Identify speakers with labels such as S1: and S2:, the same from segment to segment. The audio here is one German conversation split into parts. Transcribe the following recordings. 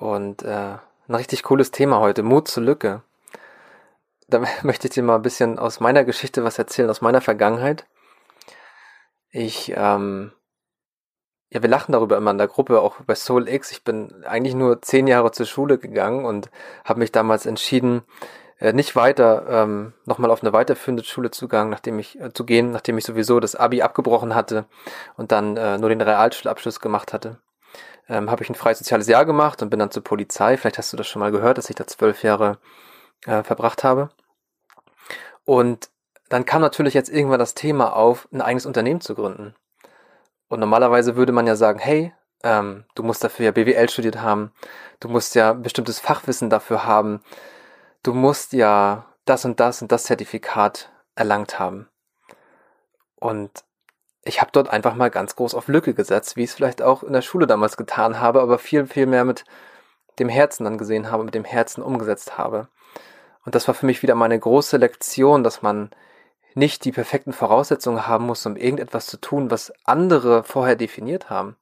S1: Und äh, ein richtig cooles Thema heute, Mut zur Lücke. Da möchte ich dir mal ein bisschen aus meiner Geschichte was erzählen, aus meiner Vergangenheit. Ich, ähm, ja, wir lachen darüber immer in der Gruppe, auch bei Soul X. Ich bin eigentlich nur zehn Jahre zur Schule gegangen und habe mich damals entschieden, äh, nicht weiter ähm, nochmal auf eine weiterführende Schule zu, gehen, nachdem ich, äh, zu gehen, nachdem ich sowieso das Abi abgebrochen hatte und dann äh, nur den Realschulabschluss gemacht hatte ähm, habe ich ein freies soziales Jahr gemacht und bin dann zur Polizei. Vielleicht hast du das schon mal gehört, dass ich da zwölf Jahre äh, verbracht habe. Und dann kam natürlich jetzt irgendwann das Thema auf, ein eigenes Unternehmen zu gründen. Und normalerweise würde man ja sagen, hey, ähm, du musst dafür ja BWL studiert haben, du musst ja bestimmtes Fachwissen dafür haben, du musst ja das und das und das Zertifikat erlangt haben. Und ich habe dort einfach mal ganz groß auf Lücke gesetzt, wie ich es vielleicht auch in der Schule damals getan habe, aber viel, viel mehr mit dem Herzen dann gesehen habe, mit dem Herzen umgesetzt habe. Und das war für mich wieder meine große Lektion, dass man nicht die perfekten Voraussetzungen haben muss, um irgendetwas zu tun, was andere vorher definiert haben.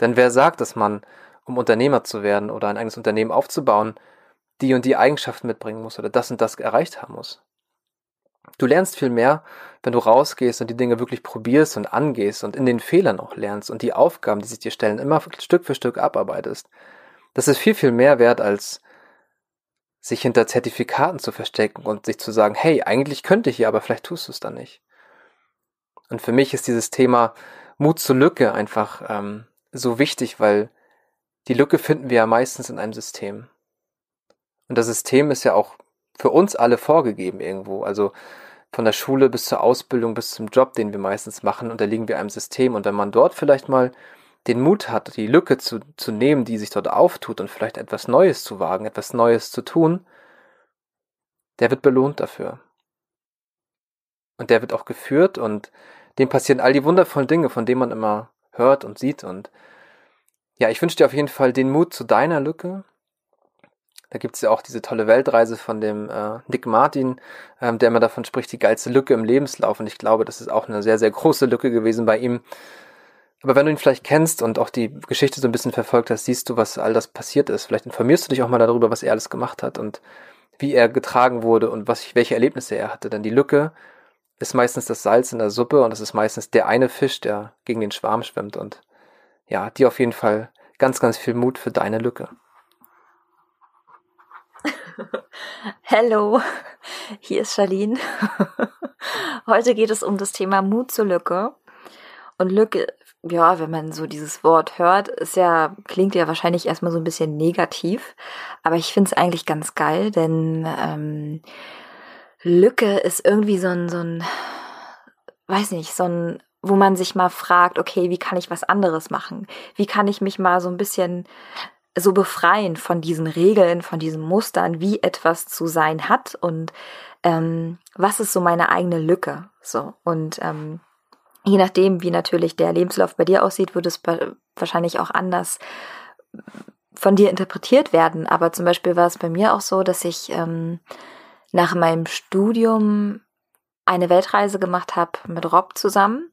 S1: Denn wer sagt, dass man, um Unternehmer zu werden oder ein eigenes Unternehmen aufzubauen, die und die Eigenschaften mitbringen muss oder das und das erreicht haben muss? Du lernst viel mehr, wenn du rausgehst und die Dinge wirklich probierst und angehst und in den Fehlern auch lernst und die Aufgaben, die sich dir stellen, immer Stück für Stück abarbeitest. Das ist viel, viel mehr wert, als sich hinter Zertifikaten zu verstecken und sich zu sagen, hey, eigentlich könnte ich hier, aber vielleicht tust du es dann nicht. Und für mich ist dieses Thema Mut zur Lücke einfach ähm, so wichtig, weil die Lücke finden wir ja meistens in einem System. Und das System ist ja auch für uns alle vorgegeben irgendwo. Also von der Schule bis zur Ausbildung bis zum Job, den wir meistens machen, unterliegen wir einem System. Und wenn man dort vielleicht mal den Mut hat, die Lücke zu, zu nehmen, die sich dort auftut und vielleicht etwas Neues zu wagen, etwas Neues zu tun, der wird belohnt dafür. Und der wird auch geführt und dem passieren all die wundervollen Dinge, von denen man immer hört und sieht. Und ja, ich wünsche dir auf jeden Fall den Mut zu deiner Lücke, da gibt es ja auch diese tolle Weltreise von dem äh, Nick Martin, ähm, der immer davon spricht, die geilste Lücke im Lebenslauf. Und ich glaube, das ist auch eine sehr, sehr große Lücke gewesen bei ihm. Aber wenn du ihn vielleicht kennst und auch die Geschichte so ein bisschen verfolgt hast, siehst du, was all das passiert ist. Vielleicht informierst du dich auch mal darüber, was er alles gemacht hat und wie er getragen wurde und was, welche Erlebnisse er hatte. Denn die Lücke ist meistens das Salz in der Suppe und es ist meistens der eine Fisch, der gegen den Schwarm schwimmt. Und ja, dir auf jeden Fall ganz, ganz viel Mut für deine Lücke.
S2: Hallo, hier ist Charlene. Heute geht es um das Thema Mut zur Lücke. Und Lücke, ja, wenn man so dieses Wort hört, ist ja, klingt ja wahrscheinlich erstmal so ein bisschen negativ. Aber ich finde es eigentlich ganz geil, denn ähm, Lücke ist irgendwie so ein, so ein, weiß nicht, so ein, wo man sich mal fragt, okay, wie kann ich was anderes machen? Wie kann ich mich mal so ein bisschen so befreien von diesen Regeln, von diesen Mustern, wie etwas zu sein hat und ähm, was ist so meine eigene Lücke. So und ähm, je nachdem, wie natürlich der Lebenslauf bei dir aussieht, würde es wahrscheinlich auch anders von dir interpretiert werden. Aber zum Beispiel war es bei mir auch so, dass ich ähm, nach meinem Studium eine Weltreise gemacht habe mit Rob zusammen.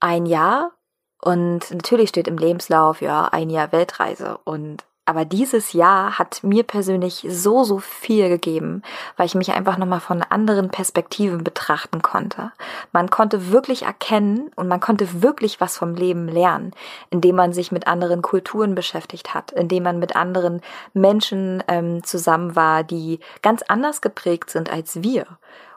S2: Ein Jahr und natürlich steht im Lebenslauf, ja, ein Jahr Weltreise. Und aber dieses Jahr hat mir persönlich so, so viel gegeben, weil ich mich einfach nochmal von anderen Perspektiven betrachten konnte. Man konnte wirklich erkennen und man konnte wirklich was vom Leben lernen, indem man sich mit anderen Kulturen beschäftigt hat, indem man mit anderen Menschen ähm, zusammen war, die ganz anders geprägt sind als wir.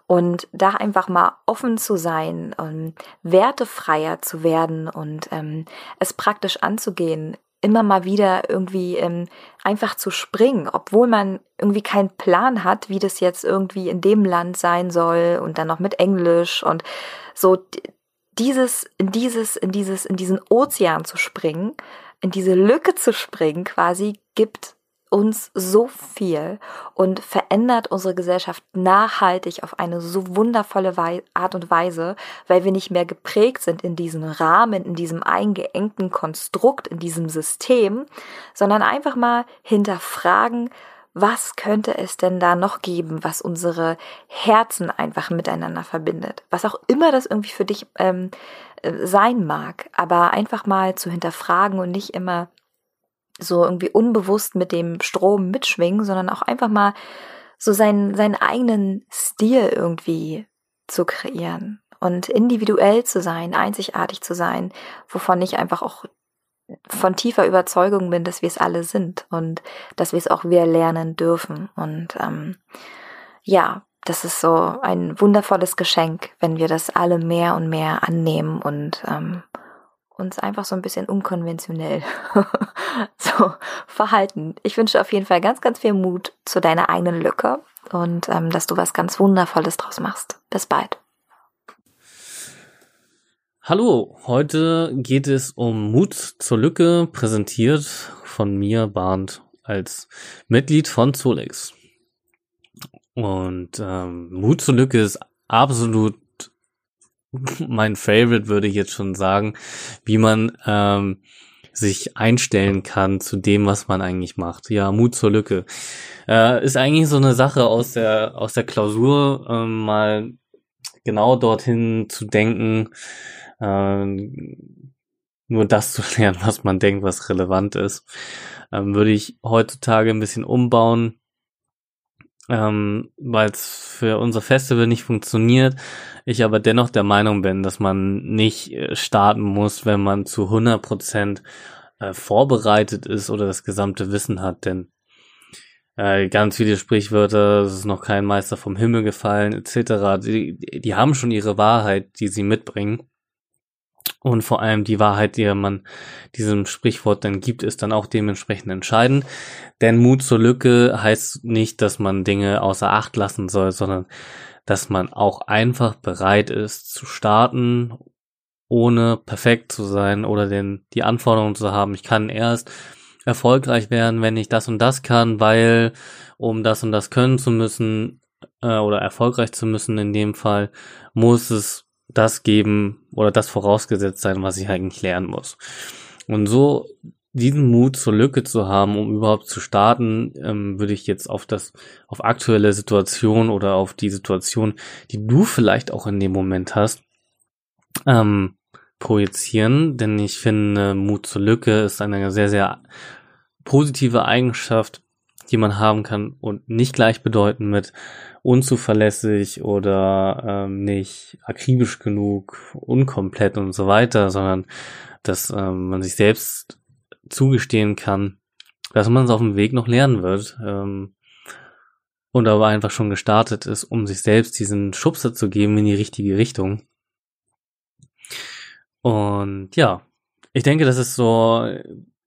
S2: Und da einfach mal offen zu sein und wertefreier zu werden und ähm, es praktisch anzugehen, immer mal wieder irgendwie ähm, einfach zu springen, obwohl man irgendwie keinen Plan hat, wie das jetzt irgendwie in dem Land sein soll und dann noch mit Englisch und so dieses, in dieses, in dieses, in diesen Ozean zu springen, in diese Lücke zu springen quasi, gibt uns so viel und verändert unsere Gesellschaft nachhaltig auf eine so wundervolle Art und Weise, weil wir nicht mehr geprägt sind in diesem Rahmen, in diesem eingeengten Konstrukt, in diesem System, sondern einfach mal hinterfragen, was könnte es denn da noch geben, was unsere Herzen einfach miteinander verbindet? Was auch immer das irgendwie für dich ähm, äh, sein mag, aber einfach mal zu hinterfragen und nicht immer so irgendwie unbewusst mit dem Strom mitschwingen, sondern auch einfach mal so seinen, seinen eigenen Stil irgendwie zu kreieren und individuell zu sein, einzigartig zu sein, wovon ich einfach auch von tiefer Überzeugung bin, dass wir es alle sind und dass wir es auch wieder lernen dürfen. Und ähm, ja, das ist so ein wundervolles Geschenk, wenn wir das alle mehr und mehr annehmen und ähm, uns einfach so ein bisschen unkonventionell so verhalten. Ich wünsche auf jeden Fall ganz, ganz viel Mut zu deiner eigenen Lücke und ähm, dass du was ganz Wundervolles draus machst. Bis bald.
S3: Hallo, heute geht es um Mut zur Lücke, präsentiert von mir, Barnd, als Mitglied von Zolex. Und ähm, Mut zur Lücke ist absolut mein Favorite, würde ich jetzt schon sagen, wie man ähm, sich einstellen kann zu dem, was man eigentlich macht. Ja, Mut zur Lücke. Äh, ist eigentlich so eine Sache aus der, aus der Klausur, ähm, mal genau dorthin zu denken, äh, nur das zu lernen, was man denkt, was relevant ist. Ähm, würde ich heutzutage ein bisschen umbauen, ähm, weil es für unser Festival nicht funktioniert. Ich aber dennoch der Meinung bin, dass man nicht äh, starten muss, wenn man zu 100 Prozent äh, vorbereitet ist oder das gesamte Wissen hat, denn äh, ganz viele Sprichwörter, es ist noch kein Meister vom Himmel gefallen, etc., die, die haben schon ihre Wahrheit, die sie mitbringen. Und vor allem die Wahrheit, die man diesem Sprichwort dann gibt, ist dann auch dementsprechend entscheidend. Denn Mut zur Lücke heißt nicht, dass man Dinge außer Acht lassen soll, sondern dass man auch einfach bereit ist zu starten, ohne perfekt zu sein oder den, die Anforderungen zu haben. Ich kann erst erfolgreich werden, wenn ich das und das kann, weil um das und das können zu müssen äh, oder erfolgreich zu müssen in dem Fall, muss es das geben oder das vorausgesetzt sein, was ich eigentlich lernen muss. Und so diesen Mut zur Lücke zu haben, um überhaupt zu starten, ähm, würde ich jetzt auf das, auf aktuelle Situation oder auf die Situation, die du vielleicht auch in dem Moment hast, ähm, projizieren, denn ich finde, Mut zur Lücke ist eine sehr, sehr positive Eigenschaft, die man haben kann und nicht gleichbedeutend mit unzuverlässig oder ähm, nicht akribisch genug, unkomplett und so weiter, sondern dass ähm, man sich selbst zugestehen kann, dass man es auf dem Weg noch lernen wird ähm, und aber einfach schon gestartet ist, um sich selbst diesen Schubser zu geben in die richtige Richtung. Und ja, ich denke, das ist so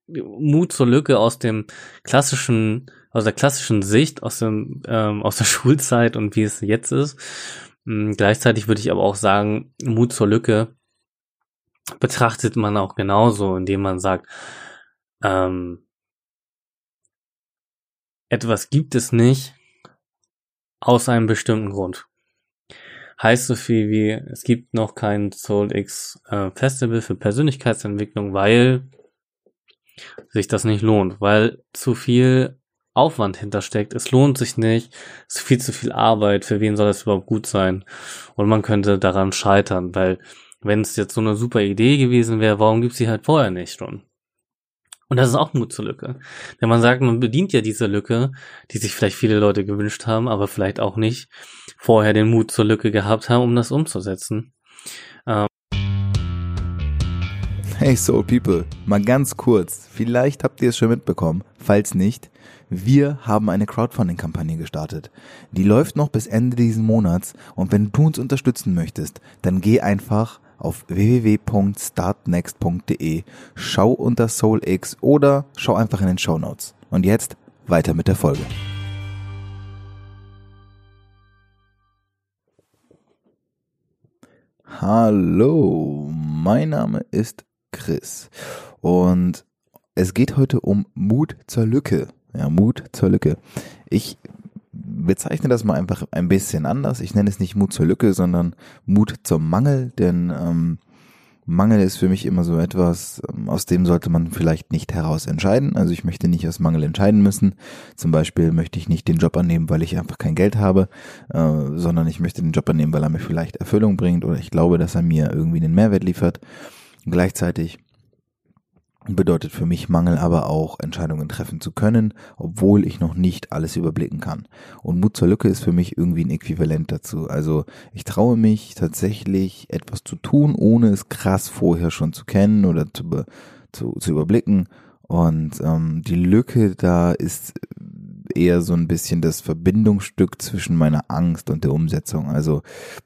S3: Mut zur Lücke aus dem klassischen, aus der klassischen Sicht, aus dem, ähm, aus der Schulzeit und wie es jetzt ist. Ähm, gleichzeitig würde ich aber auch sagen, Mut zur Lücke betrachtet man auch genauso, indem man sagt, ähm, etwas gibt es nicht aus einem bestimmten Grund. Heißt so viel wie, es gibt noch kein Soul X äh, Festival für Persönlichkeitsentwicklung, weil sich das nicht lohnt, weil zu viel Aufwand hintersteckt. Es lohnt sich nicht. Es ist viel zu viel Arbeit. Für wen soll das überhaupt gut sein? Und man könnte daran scheitern, weil wenn es jetzt so eine super Idee gewesen wäre, warum gibt es sie halt vorher nicht schon? Und das ist auch Mut zur Lücke. Wenn man sagt, man bedient ja diese Lücke, die sich vielleicht viele Leute gewünscht haben, aber vielleicht auch nicht vorher den Mut zur Lücke gehabt haben, um das umzusetzen. Ähm
S4: hey Soul People, mal ganz kurz. Vielleicht habt ihr es schon mitbekommen. Falls nicht, wir haben eine Crowdfunding-Kampagne gestartet. Die läuft noch bis Ende diesen Monats und wenn du uns unterstützen möchtest, dann geh einfach auf www.startnext.de, schau unter SoulX oder schau einfach in den Show Notes. Und jetzt weiter mit der Folge. Hallo, mein Name ist Chris und es geht heute um Mut zur Lücke. Ja, Mut zur Lücke. Ich bezeichne das mal einfach ein bisschen anders. Ich nenne es nicht Mut zur Lücke, sondern Mut zum Mangel, denn ähm, Mangel ist für mich immer so etwas, ähm, aus dem sollte man vielleicht nicht heraus entscheiden. Also ich möchte nicht aus Mangel entscheiden müssen. Zum Beispiel möchte ich nicht den Job annehmen, weil ich einfach kein Geld habe, äh, sondern ich möchte den Job annehmen, weil er mir vielleicht Erfüllung bringt oder ich glaube, dass er mir irgendwie einen Mehrwert liefert. gleichzeitig bedeutet für mich Mangel aber auch Entscheidungen treffen zu können, obwohl ich noch nicht alles überblicken kann. Und Mut zur Lücke ist für mich irgendwie ein Äquivalent dazu. Also ich traue mich tatsächlich etwas zu tun, ohne es krass vorher schon zu kennen oder zu, zu, zu überblicken. Und ähm, die Lücke da ist eher so ein bisschen das Verbindungsstück zwischen meiner Angst und der Umsetzung. Also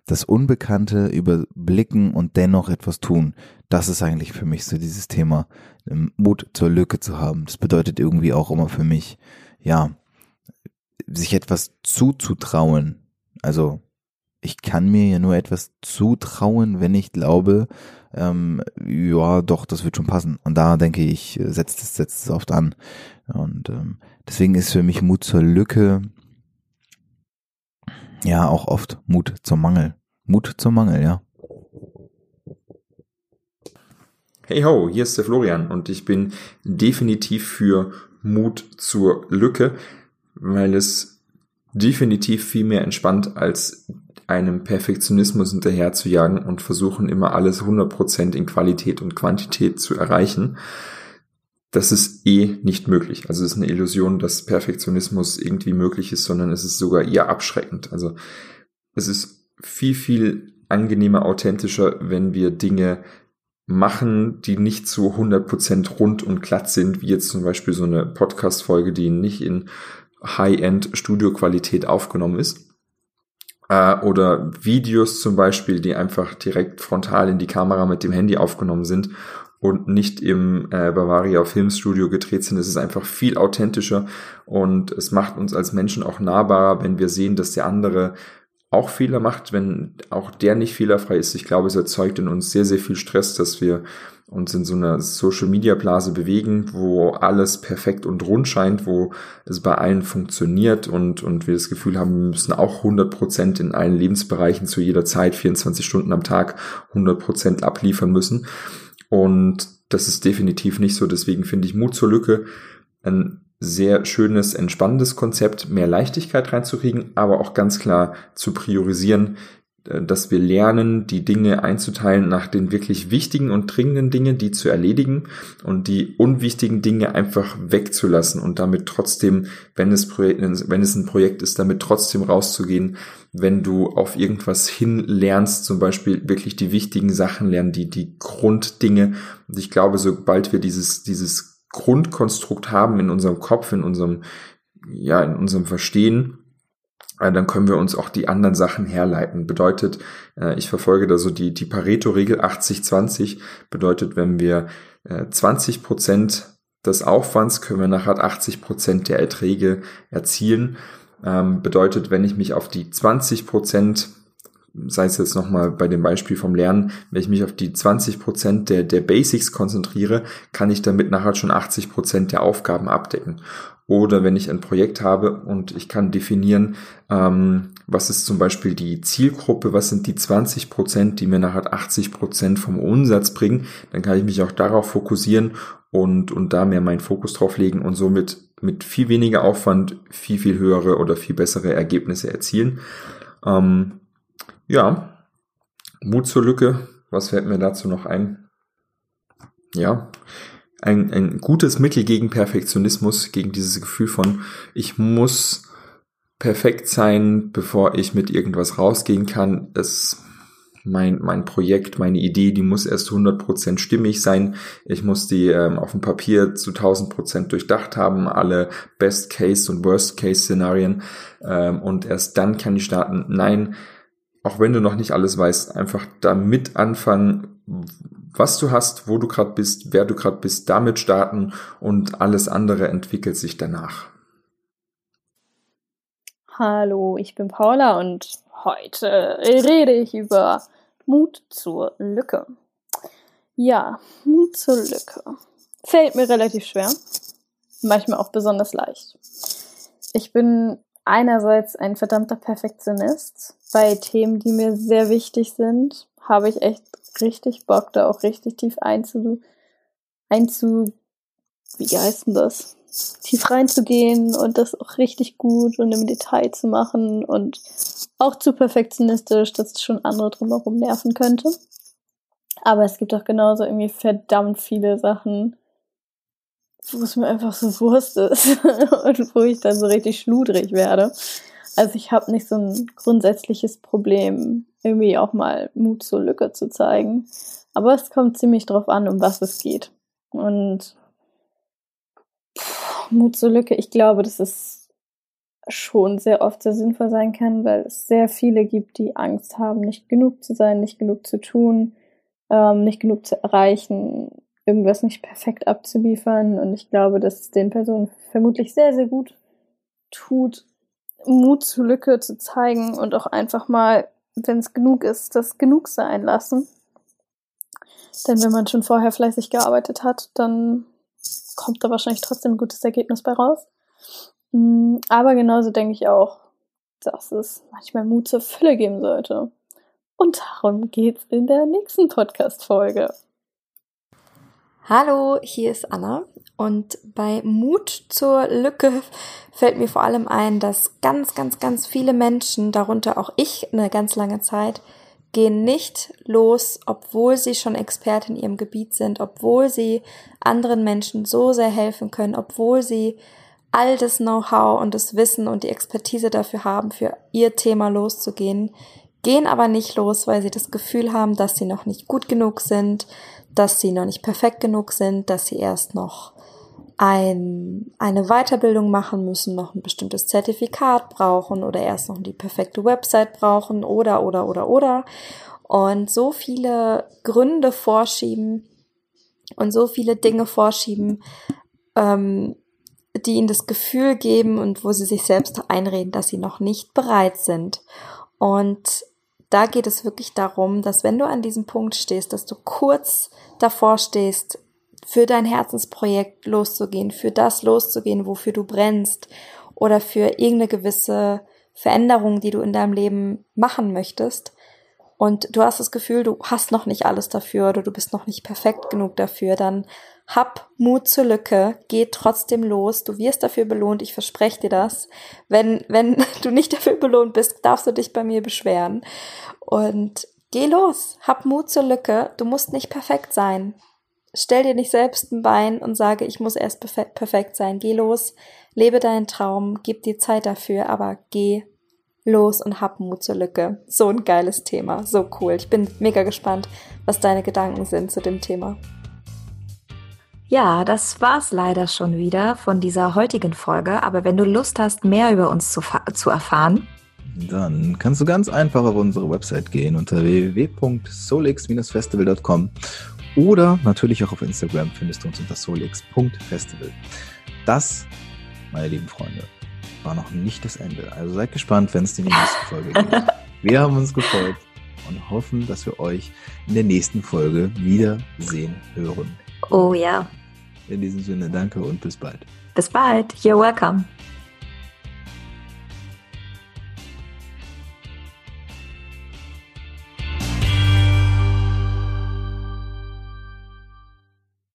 S4: das Unbekannte überblicken und dennoch etwas tun. Das ist eigentlich für mich so dieses Thema, ähm, Mut zur Lücke zu haben. Das bedeutet irgendwie auch immer für mich, ja, sich etwas zuzutrauen. Also ich kann mir ja nur etwas zutrauen, wenn ich glaube, ähm, ja, doch, das wird schon passen. Und da denke ich, setzt es, setzt es oft an. Und ähm, deswegen ist für mich Mut zur Lücke ja auch oft Mut zum Mangel. Mut zum Mangel, ja.
S5: Hey ho, hier ist der Florian und ich bin definitiv für Mut zur Lücke, weil es definitiv viel mehr entspannt als einem Perfektionismus hinterher zu jagen und versuchen immer alles 100% in Qualität und Quantität zu erreichen. Das ist eh nicht möglich. Also es ist eine Illusion, dass Perfektionismus irgendwie möglich ist, sondern es ist sogar eher abschreckend. Also es ist viel, viel angenehmer, authentischer, wenn wir Dinge machen, die nicht zu 100% rund und glatt sind, wie jetzt zum Beispiel so eine Podcast-Folge, die nicht in High-End Studio-Qualität aufgenommen ist äh, oder Videos zum Beispiel, die einfach direkt frontal in die Kamera mit dem Handy aufgenommen sind und nicht im äh, Bavaria Filmstudio gedreht sind. Es ist einfach viel authentischer und es macht uns als Menschen auch nahbarer, wenn wir sehen, dass der andere auch Fehler macht, wenn auch der nicht fehlerfrei ist. Ich glaube, es erzeugt in uns sehr, sehr viel Stress, dass wir uns in so einer Social Media Blase bewegen, wo alles perfekt und rund scheint, wo es bei allen funktioniert und, und wir das Gefühl haben, wir müssen auch 100 Prozent in allen Lebensbereichen zu jeder Zeit, 24 Stunden am Tag 100 Prozent abliefern müssen. Und das ist definitiv nicht so. Deswegen finde ich Mut zur Lücke ein sehr schönes, entspannendes Konzept, mehr Leichtigkeit reinzukriegen, aber auch ganz klar zu priorisieren, dass wir lernen, die Dinge einzuteilen nach den wirklich wichtigen und dringenden Dingen, die zu erledigen und die unwichtigen Dinge einfach wegzulassen und damit trotzdem, wenn es, wenn es ein Projekt ist, damit trotzdem rauszugehen, wenn du auf irgendwas hin lernst, zum Beispiel wirklich die wichtigen Sachen lernen, die, die Grunddinge. Und ich glaube, sobald wir dieses, dieses Grundkonstrukt haben in unserem Kopf, in unserem, ja, in unserem Verstehen, äh, dann können wir uns auch die anderen Sachen herleiten. Bedeutet, äh, ich verfolge da so die, die Pareto-Regel 80-20, bedeutet, wenn wir 20 äh, Prozent des Aufwands können wir nachher 80 Prozent der Erträge erzielen. Ähm, bedeutet, wenn ich mich auf die 20 Prozent sei es jetzt nochmal bei dem Beispiel vom Lernen, wenn ich mich auf die 20 Prozent der, der Basics konzentriere, kann ich damit nachher schon 80 Prozent der Aufgaben abdecken. Oder wenn ich ein Projekt habe und ich kann definieren, ähm, was ist zum Beispiel die Zielgruppe, was sind die 20 Prozent, die mir nachher 80 Prozent vom Umsatz bringen, dann kann ich mich auch darauf fokussieren und, und da mehr meinen Fokus drauf legen und somit mit viel weniger Aufwand viel, viel höhere oder viel bessere Ergebnisse erzielen. Ähm, ja, Mut zur Lücke. Was fällt mir dazu noch ein? Ja, ein, ein gutes Mittel gegen Perfektionismus, gegen dieses Gefühl von, ich muss perfekt sein, bevor ich mit irgendwas rausgehen kann. Es mein, mein Projekt, meine Idee, die muss erst 100% stimmig sein. Ich muss die ähm, auf dem Papier zu 1000% durchdacht haben, alle Best-Case- und Worst-Case-Szenarien. Ähm, und erst dann kann ich starten. Nein, auch wenn du noch nicht alles weißt, einfach damit anfangen, was du hast, wo du gerade bist, wer du gerade bist, damit starten und alles andere entwickelt sich danach.
S6: Hallo, ich bin Paula und heute rede ich über Mut zur Lücke. Ja, Mut zur Lücke. Fällt mir relativ schwer, manchmal auch besonders leicht. Ich bin einerseits ein verdammter Perfektionist. Bei Themen, die mir sehr wichtig sind, habe ich echt richtig Bock, da auch richtig tief einzu, einzu, wie heißt denn das? Tief reinzugehen und das auch richtig gut und im Detail zu machen und auch zu perfektionistisch, dass es schon andere drumherum nerven könnte. Aber es gibt auch genauso irgendwie verdammt viele Sachen, wo es mir einfach so Wurst ist und wo ich dann so richtig schludrig werde. Also ich habe nicht so ein grundsätzliches Problem, irgendwie auch mal Mut zur Lücke zu zeigen. Aber es kommt ziemlich drauf an, um was es geht. Und pff, Mut zur Lücke, ich glaube, dass es schon sehr oft sehr sinnvoll sein kann, weil es sehr viele gibt, die Angst haben, nicht genug zu sein, nicht genug zu tun, ähm, nicht genug zu erreichen, irgendwas nicht perfekt abzuliefern. Und ich glaube, dass es den Personen vermutlich sehr, sehr gut tut, Mut zur Lücke zu zeigen und auch einfach mal, wenn es genug ist, das genug sein lassen. Denn wenn man schon vorher fleißig gearbeitet hat, dann kommt da wahrscheinlich trotzdem ein gutes Ergebnis bei raus. Mm, aber genauso denke ich auch, dass es manchmal Mut zur Fülle geben sollte. Und darum geht's in der nächsten Podcast-Folge.
S7: Hallo, hier ist Anna und bei Mut zur Lücke fällt mir vor allem ein, dass ganz, ganz, ganz viele Menschen, darunter auch ich eine ganz lange Zeit, gehen nicht los, obwohl sie schon Experte in ihrem Gebiet sind, obwohl sie anderen Menschen so sehr helfen können, obwohl sie all das Know-how und das Wissen und die Expertise dafür haben, für ihr Thema loszugehen, gehen aber nicht los, weil sie das Gefühl haben, dass sie noch nicht gut genug sind, dass sie noch nicht perfekt genug sind, dass sie erst noch ein, eine Weiterbildung machen müssen, noch ein bestimmtes Zertifikat brauchen oder erst noch die perfekte Website brauchen oder, oder, oder, oder. Und so viele Gründe vorschieben und so viele Dinge vorschieben, ähm, die ihnen das Gefühl geben und wo sie sich selbst einreden, dass sie noch nicht bereit sind. Und da geht es wirklich darum, dass wenn du an diesem Punkt stehst, dass du kurz davor stehst, für dein Herzensprojekt loszugehen, für das loszugehen, wofür du brennst oder für irgendeine gewisse Veränderung, die du in deinem Leben machen möchtest. Und du hast das Gefühl, du hast noch nicht alles dafür oder du bist noch nicht perfekt genug dafür, dann hab Mut zur Lücke, geh trotzdem los, du wirst dafür belohnt, ich verspreche dir das. Wenn, wenn du nicht dafür belohnt bist, darfst du dich bei mir beschweren. Und geh los, hab Mut zur Lücke, du musst nicht perfekt sein. Stell dir nicht selbst ein Bein und sage, ich muss erst perfekt sein. Geh los, lebe deinen Traum, gib dir Zeit dafür, aber geh los und hab Mut zur Lücke. So ein geiles Thema, so cool. Ich bin mega gespannt, was deine Gedanken sind zu dem Thema.
S2: Ja, das war's leider schon wieder von dieser heutigen Folge. Aber wenn du Lust hast, mehr über uns zu, zu erfahren,
S8: dann kannst du ganz einfach auf unsere Website gehen unter www.solix-festival.com oder natürlich auch auf Instagram findest du uns unter solix.festival. Das, meine lieben Freunde, war noch nicht das Ende. Also seid gespannt, wenn es in die nächste Folge geht. Wir haben uns gefreut und hoffen, dass wir euch in der nächsten Folge wiedersehen hören.
S2: Oh ja.
S8: In diesem Sinne, danke und bis bald.
S2: Bis bald. You're welcome.